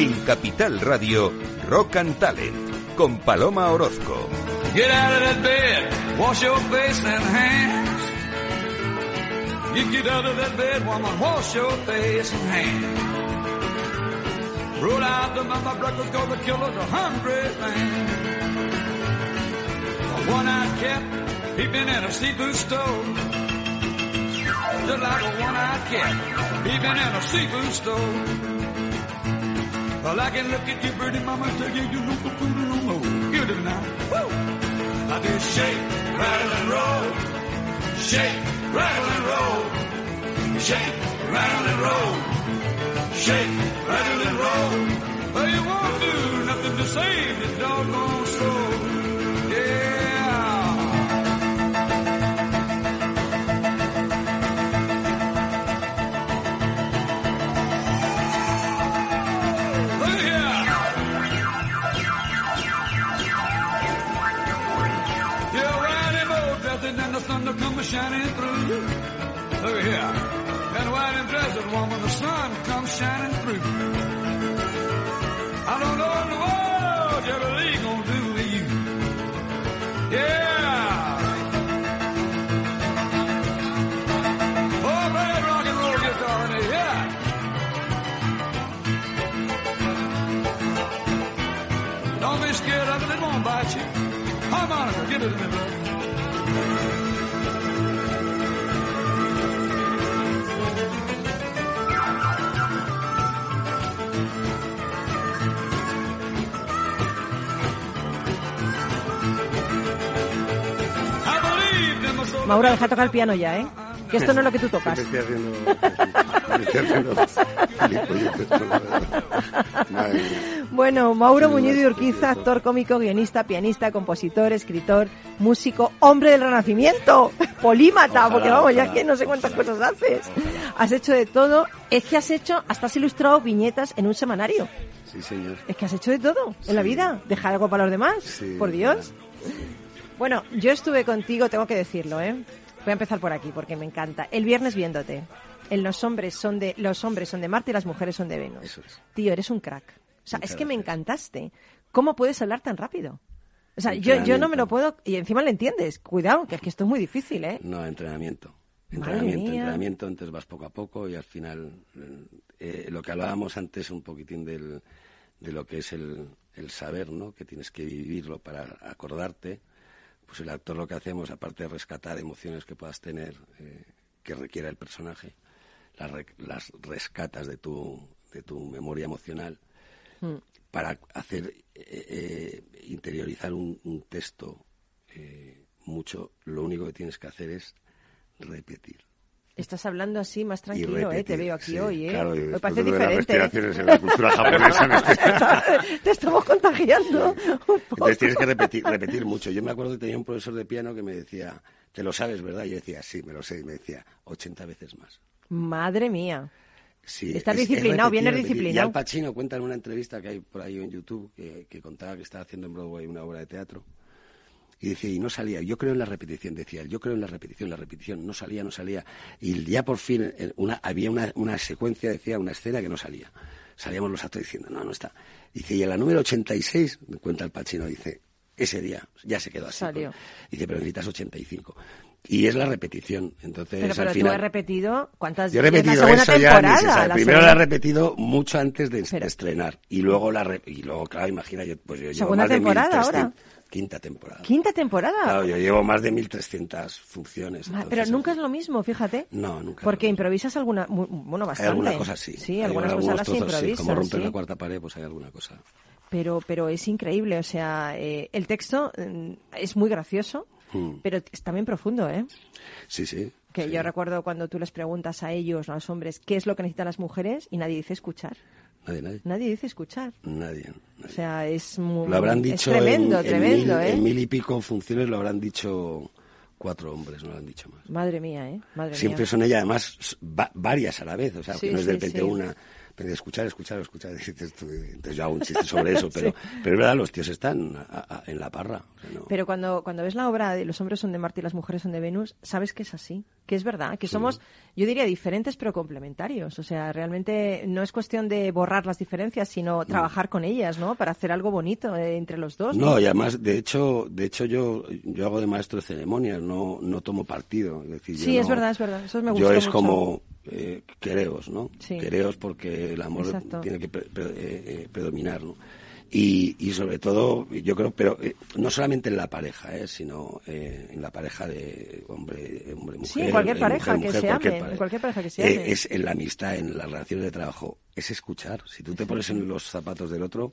En Capital Radio, Rock and Talent, con Paloma Orozco. Get out of that bed, wash your face and hands. You get out of that bed, woman, wash your face and hands. Roll out the mama breakfast, cause the killer's a hungry man. A one-eyed cat peeping in a seafood store. Just like a one-eyed cat peeping in a seafood store. Well, I can look at you, pretty mama, and tell you you look a food no more. Get it now. Woo! I do shake, rattle, and roll. Shake, rattle, and roll. Shake, rattle, and roll. Shake, rattle, and roll. Woman, the sun comes shining through. I don't know Maura, deja tocar el piano ya, ¿eh? Que esto no es lo que tú tocas. Estoy haciendo, me estoy. Bueno, Mauro Muñiz de Urquiza, actor cómico, guionista, pianista, compositor, escritor, músico, hombre del renacimiento, polímata, Ojalá, porque vamos, ya ojalá, que no sé cuántas ojalá, cosas haces. Has hecho de todo. Es que has hecho, hasta has ilustrado viñetas en un semanario. Sí, señor. Es que has hecho de todo en la vida. Dejar algo para los demás, Sí, por Dios. Bueno, yo estuve contigo, tengo que decirlo, ¿eh? Voy a empezar por aquí porque me encanta. El viernes viéndote. En los hombres son de los hombres son de Marte y las mujeres son de Venus. Eso es. Tío, eres un crack. O sea, Muchas es que me encantaste. ¿Cómo puedes hablar tan rápido? O sea, yo, yo no me lo puedo y encima le entiendes. Cuidado, que es que esto es muy difícil, ¿eh? No, entrenamiento. Entrenamiento, entrenamiento, entonces vas poco a poco y al final eh, lo que hablábamos antes un poquitín del, de lo que es el, el saber, ¿no? Que tienes que vivirlo para acordarte. Pues el actor lo que hacemos, aparte de rescatar emociones que puedas tener, eh, que requiera el personaje, las, re- las rescatas de tu, de tu memoria emocional Mm. para hacer eh, eh, interiorizar un, un texto eh, mucho, lo único que tienes que hacer es repetir. Estás hablando así más tranquilo, ¿eh? Te veo aquí Sí, hoy, ¿eh? Claro, me parece de de las diferente. ¿eh? respiraciones en la cultura japonesa. estoy- Te estamos contagiando un poco. Entonces tienes que repetir, repetir mucho. Yo me acuerdo que tenía un profesor de piano que me decía, te lo sabes, ¿verdad? Y yo decía, sí, me lo sé. Y me decía, 80 veces más. Madre mía. Sí, Estás es- es disciplinado, repetir, vienes repetir. disciplinado. Y Al Pacino cuenta en una entrevista que hay por ahí en YouTube que, que contaba que estaba haciendo en Broadway una obra de teatro. Y decía, y no salía, yo creo en la repetición, decía él, yo creo en la repetición, la repetición, no salía, no salía. Y ya por fin una, había una, una secuencia, decía, una escena que no salía. Salíamos los actores diciendo, no, no está. Dice, y en la número 86, cuenta el Pacino, dice, ese día ya se quedó así. Salió. Dice, pero necesitas 85. Y es la repetición. Entonces, Pero, al pero tú final, has repetido cuántas yo he la repetido segunda eso ya, ni se sabe. la Primero segunda- la he repetido mucho antes de, de Pero- estrenar. Y luego, la re- y luego claro, imagina, yo, pues yo llevo Segunda más de temporada 1300 ahora. Quinta temporada. quinta temporada. Claro, yo llevo más de 1.300 funciones. Entonces, pero nunca es lo mismo, fíjate. No, nunca. Porque improvisas alguna, bueno, Hay bastante. alguna cosa sí. Sí, Hay algunas cosas las trozos, sí. improvisas. Como romper sí. la cuarta pared, pues hay alguna cosa. Pero, pero es increíble, o sea, eh, el texto mm, es muy gracioso, Mm. pero es también profundo, ¿eh? Sí, sí. Que sí. yo recuerdo cuando tú les preguntas a ellos, a los hombres, qué es lo que necesitan las mujeres y nadie dice escuchar. Nadie, nadie. Nadie dice escuchar. Nadie. O nadie. sea, es muy... Lo habrán es dicho tremendo, en, en tremendo, mil, ¿eh? en mil y pico funciones, lo habrán dicho cuatro hombres, no lo han dicho más. Madre mía, ¿eh? Madre Siempre mía. son ellas, además, va- varias a la vez, o sea, Sí, que no es de repente sí. una. De escuchar, escuchar, escuchar. Entonces yo hago un chiste sobre eso, pero, pero es verdad, los tíos están a- a- en la parra. o sea, no. Pero cuando, cuando ves la obra de Los hombres son de Marte y las mujeres son de Venus, sabes que es así, que es verdad, que somos, yo diría, diferentes pero complementarios. O sea, realmente no es cuestión de borrar las diferencias, sino trabajar con ellas, ¿no? Para hacer algo bonito eh, entre los dos. No, y además, de hecho, de hecho yo, yo hago de maestro de ceremonias, no, no tomo partido. Es decir, yo Sí, es no- verdad, es verdad. Eso me Yo gustó es mucho. como eh, quereos, ¿no? Sí. Quereos porque el amor Exacto. tiene que pre- pre- eh, eh, predominar, ¿no? Y, y sobre todo, yo creo, pero eh, no solamente en la pareja, ¿eh? sino eh, en la pareja de hombre, hombre mujer. Sí, en cualquier pareja mujer, que mujer, se cualquier ame, en pareja. cualquier pareja que se ame. es en la amistad, en las relaciones de trabajo, es escuchar. Si tú te pones en los zapatos del otro,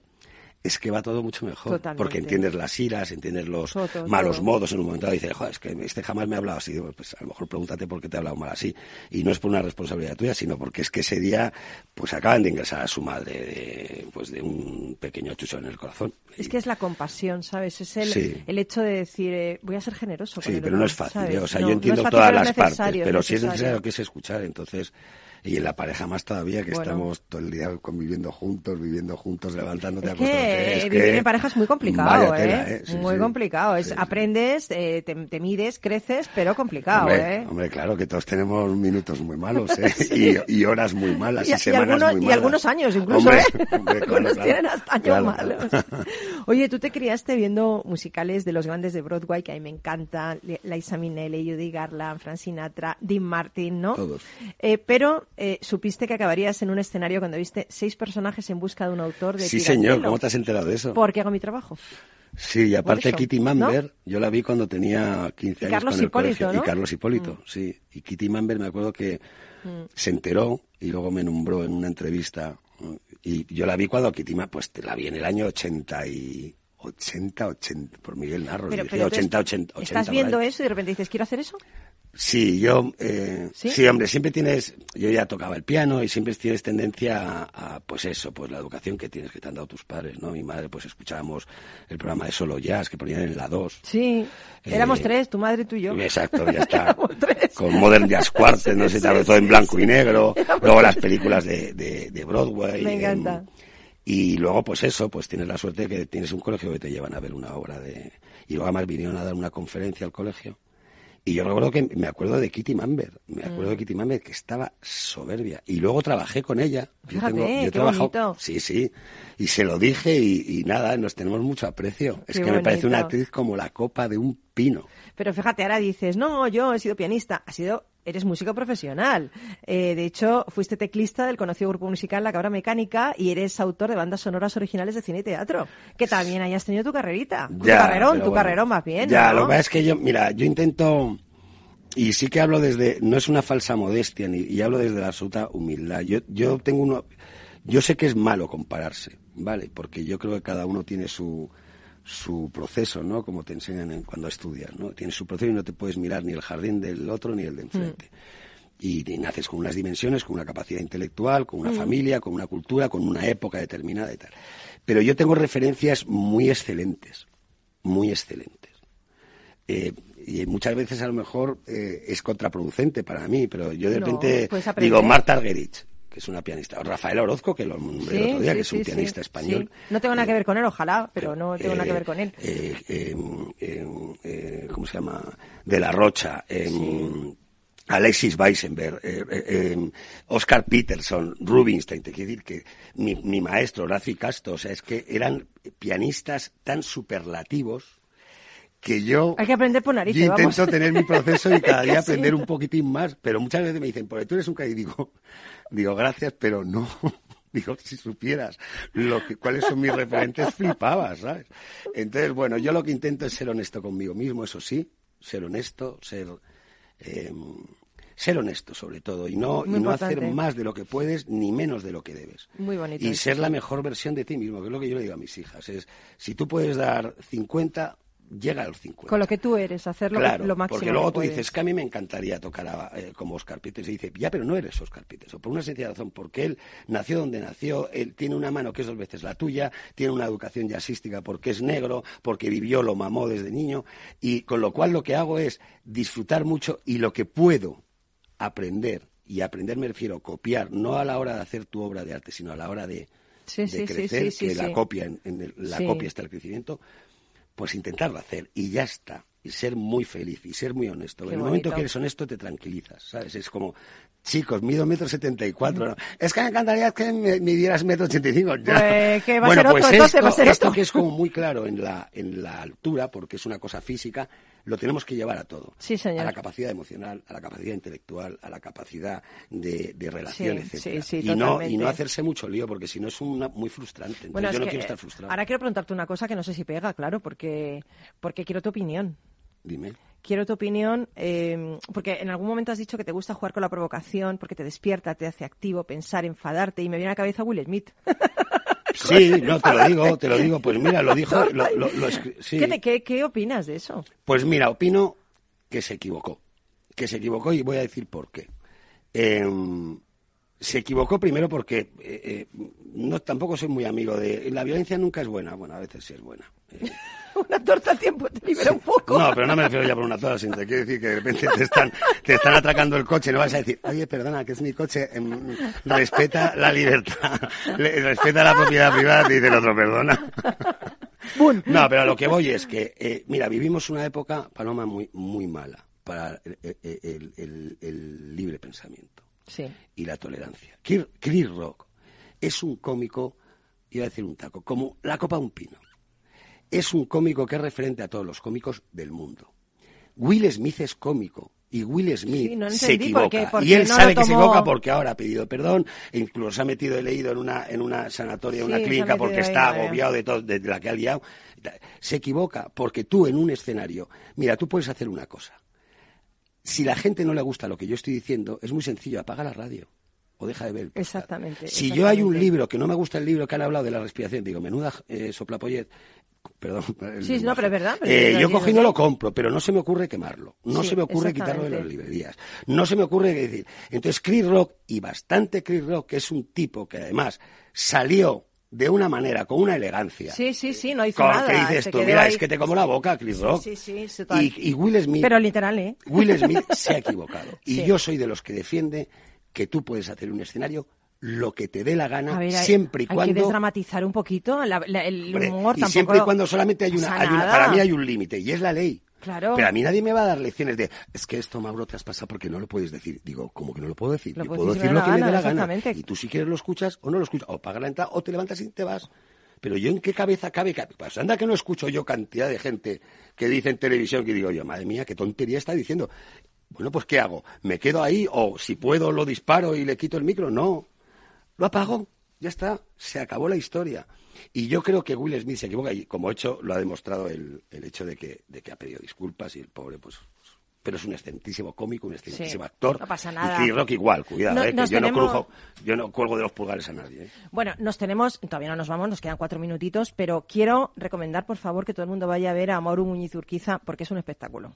es que va todo mucho mejor. Totalmente. Porque entiendes las iras, entiendes los Todo, malos todo. modos en un momento dado. Dices, joder, es que este jamás me ha hablado así. Digo, pues a lo mejor pregúntate por qué te ha hablado mal así. Y no es por una responsabilidad tuya, sino porque es que ese día, pues acaban de ingresar a su madre de, pues de un pequeño chucho en el corazón. Es que es la compasión, ¿sabes? Es el, Sí. el hecho de decir, eh, voy a ser generoso con Sí, el pero otro, no es fácil. ¿eh? O sea, No, yo entiendo fácil, todas las es partes, pero sí es necesario que es escuchar. Entonces, y en la pareja más todavía, que Bueno. estamos todo el día conviviendo juntos, viviendo juntos, levantándote, Es acostándote. que Es vivir que- en pareja es muy complicado, ¿eh? ¿eh? Sí, muy sí. complicado. Es, Sí, aprendes, eh, te, te mides, creces, pero complicado, Hombre, ¿eh? hombre, claro que todos tenemos minutos muy malos, ¿eh? y, y horas muy malas, y, Y, y semanas algunos, muy y malas. algunos años incluso, Hombre, ¿eh? hombre, claro, algunos claro. tienen hasta años Claro, malos. Oye, tú te criaste viendo musicales de los grandes de Broadway, que a mí me encantan, Li- Liza Minnelli, Judy Garland, Frank Sinatra, Dean Martin, ¿no? Todos. Eh, pero eh, supiste que acabarías en un escenario cuando viste seis personajes en busca de un autor de Sí, señor, ¿cómo te has enterado de eso? Porque hago mi trabajo. Sí, y aparte eso, Kitty Mamber, yo la vi cuando tenía 15 Y años Carlos con el Hipólito, colegio. ¿no? Mm. Y Carlos Hipólito, sí. Y Kitty Mamber me acuerdo que se enteró y luego me nombró en una entrevista. Y yo la vi cuando Kitty Mamber, pues la vi en el año 80 y... 80, 80, por Miguel Narros, Pero, dije, pero 80, entonces, 80, 80. estás viendo eso y de repente dices, ¿quiero hacer eso? Sí, yo, eh, ¿Sí? ¿Sí? hombre, siempre tienes, yo ya tocaba el piano y siempre tienes tendencia a, a, pues eso, pues la educación que tienes que te han dado tus padres, ¿no? Mi madre, pues escuchábamos el programa de Solo Jazz que ponían en la 2. Sí, éramos Eh, tres, tu madre, tú y yo. Exacto, ya está. Éramos tres. Con Modern Jazz Quartet, no sé, Sí, todo en blanco y negro. Éramos Luego las películas de, de, de Broadway. Me em, encanta. y luego, pues eso, pues tienes la suerte de que tienes un colegio que te llevan a ver una obra de... Y luego además vinieron a dar una conferencia al colegio. Y yo recuerdo que me acuerdo de Kitty Mamber, me acuerdo Mm. de Kitty Mamber que estaba soberbia. Y luego trabajé con ella. Fíjate, yo qué bonito. Sí, sí. Y se lo dije y, y nada, nos tenemos mucho aprecio. es que me parece una actriz como la copa de un pino. Pero fíjate, ahora dices, no, yo he sido pianista, has sido, eres músico profesional. Eh, de hecho, fuiste teclista del conocido grupo musical La Cabra Mecánica y eres autor de bandas sonoras originales de cine y teatro. Que también hayas tenido tu carrerita. tu carrerón, tu bueno. carrerón más bien. Ya, ¿no? lo que pasa es que yo, mira, yo intento, y sí que hablo desde, no es una falsa modestia, ni, y hablo desde la absoluta humildad. Yo, yo tengo uno, yo sé que es malo compararse, ¿vale? Porque yo creo que cada uno tiene su, su proceso, ¿no? Como te enseñan en- cuando estudias, ¿no? Tienes su proceso y no te puedes mirar ni el jardín del otro ni el de enfrente. Y, y naces con unas dimensiones, con una capacidad intelectual, con una familia, con una cultura, con una época determinada y tal. Pero yo tengo referencias muy excelentes, muy excelentes. Eh, y muchas veces a lo mejor eh, es contraproducente para mí, pero yo de No, repente aprender. digo Marta Argerich, que es una pianista, o Rafael Orozco, que lo nombré el otro día, sí, que es un sí, pianista español. No tengo nada que ver con él, ojalá, pero no tengo nada que ver con él. Eh, eh, eh, eh, ¿Cómo se llama? De la Rocha. eh, Alexis Weissenberg, eh, eh, eh, Oscar Peterson, Rubinstein, te quiero decir que mi, mi maestro, Horacio Castro, o sea, es que eran pianistas tan superlativos que yo, Hay que aprender por narices, yo intento vamos. tener mi proceso y cada día aprender un poquitín más, pero muchas veces me dicen, porque tú eres un caí, digo, digo, gracias, pero no. Digo, si supieras lo que, cuáles son mis referentes, flipabas, ¿sabes? Entonces, bueno, yo lo que intento es ser honesto conmigo mismo, eso sí, ser honesto, ser, eh, ser honesto sobre todo, y no, y no hacer más de lo que puedes ni menos de lo que debes. Muy bonito Y eso, ser la mejor versión de ti mismo, que es lo que yo le digo a mis hijas. Es, si tú puedes dar 50, llega a los 50. Con lo que tú eres, hacerlo Claro, lo máximo porque luego que tú puedes. dices que a mí me encantaría tocar a- eh, como Oscar Peters y dice, ya, pero no eres Oscar Peters, o por una sencilla razón, porque él nació donde nació, él tiene una mano que es dos veces la tuya, tiene una educación jazzística porque es negro, porque vivió, lo mamó desde niño, y con lo cual lo que hago es disfrutar mucho y lo que puedo aprender y aprender me refiero a copiar, no a la hora de hacer tu obra de arte, sino a la hora de, Sí, de sí, sí, crecer, sí, que la copia, en, en el- la copia está el crecimiento, pues intentarlo hacer y ya está. Y ser muy feliz y ser muy honesto. Qué en el momento que eres honesto te tranquilizas, ¿sabes? Es como, chicos, mido metro setenta y cuatro. Es que me encantaría que me midieras metro ochenta y cinco. Pues bueno, ser pues esto, va a ser esto que es como muy claro en la, en la altura, porque es una cosa física, lo tenemos que llevar a todo. Sí, señor. A la capacidad emocional, a la capacidad intelectual, a la capacidad de, de relación, Sí, etcétera. sí, sí, y, no, y no hacerse mucho lío, porque si no es una, muy frustrante. Entonces Bueno, yo no que, quiero eh, estar frustrado. Ahora quiero preguntarte una cosa que no sé si pega, claro, porque, porque quiero tu opinión. Dime. Quiero tu opinión, eh, porque en algún momento has dicho que te gusta jugar con la provocación, porque te despierta, te hace activo, pensar, enfadarte, y me viene a la cabeza Will Smith. Sí, no, te lo digo, te lo digo. Pues mira, lo dijo, lo, lo- sí. ¿Qué, qué- qué opinas de eso? Pues mira, opino que se equivocó. Que se equivocó y voy a decir por qué. Em, se equivocó primero porque eh, eh, no tampoco soy muy amigo de la violencia nunca es buena bueno a veces sí es buena Eh, Una torta al tiempo te libera un poco. no pero no me refiero ya por una toda sino te quiero decir que de repente te están te están atracando el coche no vas a decir oye perdona que es mi coche em, respeta la libertad respeta la propiedad privada te dice el otro perdona no, pero a lo que voy es que, eh, mira, vivimos una época, Paloma, muy, muy mala para el, el- el- libre pensamiento Sí. y la tolerancia. Chris Rock es un cómico, iba a decir un taco, como la copa de un pino. Es un cómico que es referente a todos los cómicos del mundo. Will Smith es cómico y Will Smith Sí, no se por equivoca. qué- por y él no sabe que se equivoca porque ahora ha pedido perdón, e incluso se ha metido, he leído, en una, en una sanatoria, en Sí, una clínica, porque ahí, está agobiado de, todo, de la que ha liado. Se equivoca porque tú en un escenario, mira, tú puedes hacer una cosa. Si la gente no le gusta lo que yo estoy diciendo, es muy sencillo, apaga la radio o deja de ver. Exactamente, Si yo hay un libro que no me gusta el libro que han hablado de la respiración, digo, menuda eh, soplapollet, perdón. el Sí, no, lenguaje. pero es verdad, pero Eh, lo yo cogí y no lo compro, pero no se me ocurre quemarlo. No Sí, se me ocurre quitarlo de las librerías. No se me ocurre decir. Entonces, Chris Rock, y bastante Chris Rock, que es un tipo que además salió de una manera, con una elegancia. Sí, sí, sí, no hizo con nada. que dices tú, mira, ahí. es que te como la boca, Chris Rock. Sí, sí, sí, total. y, y Will Smith. Pero literal, ¿eh? Will Smith se ha equivocado. Y Sí. yo soy de los que defiende que tú puedes hacer un escenario lo que te dé la gana, A ver, hay- siempre y hay que cuando. desdramatizar un poquito la- la- el Hombre, humor y tampoco siempre y cuando solamente hay una, hay una- para mí hay un límite y es la ley. Claro. Pero a mí nadie me va a dar lecciones de, es que esto, Mauro, te has pasado porque no lo puedes decir. Digo, ¿cómo que no lo puedo decir? Lo Yo puedo decir lo que me dé la gana. Y tú si quieres lo escuchas o no lo escuchas. O pagas la entrada o te levantas y te vas. Pero yo en qué cabeza cabe que... Pues anda que no escucho yo cantidad de gente que dice en televisión que digo yo, madre mía, qué tontería está diciendo. Bueno, pues ¿qué hago? ¿Me quedo ahí o si puedo lo disparo y le quito el micro? No. Lo apago. Ya está. Se acabó la historia. Y yo creo que Will Smith se equivoca y como hecho lo ha demostrado el, el hecho de que, de que ha pedido disculpas y el pobre pues... Pero es un excelentísimo cómico, un excelentísimo Sí, actor. no pasa nada. Y Chris Rock igual, cuidado, No- eh, que yo, no crujo, yo no cuelgo de los pulgares a nadie. eh. Bueno, nos tenemos, todavía no nos vamos, nos quedan cuatro minutitos, pero quiero recomendar, por favor, que todo el mundo vaya a ver a Mauro Muñiz Urquiza, porque es un espectáculo.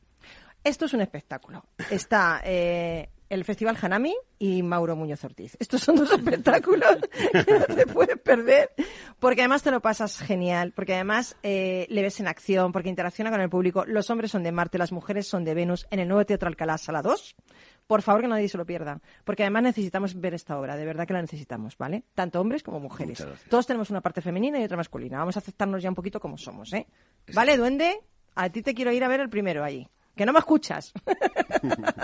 Esto es un espectáculo. Está eh, el Festival Hanami y Mauro Muñoz Ortiz. Estos son dos espectáculos que no te puedes perder, porque además te lo pasas genial, porque además eh, le ves en acción, porque interacciona con el público. Los hombres son de Marte, las mujeres son de Venus, en el nuevo Teatro Alcalá, Sala 2. Por favor, que nadie se lo pierda, porque además necesitamos ver esta obra, de verdad que la necesitamos, ¿vale? Tanto hombres como mujeres. Todos tenemos una parte femenina y otra masculina. Vamos a aceptarnos ya un poquito como somos, ¿eh? ¿Vale, duende? A ti te quiero ir a ver el primero allí. Que no me escuchas.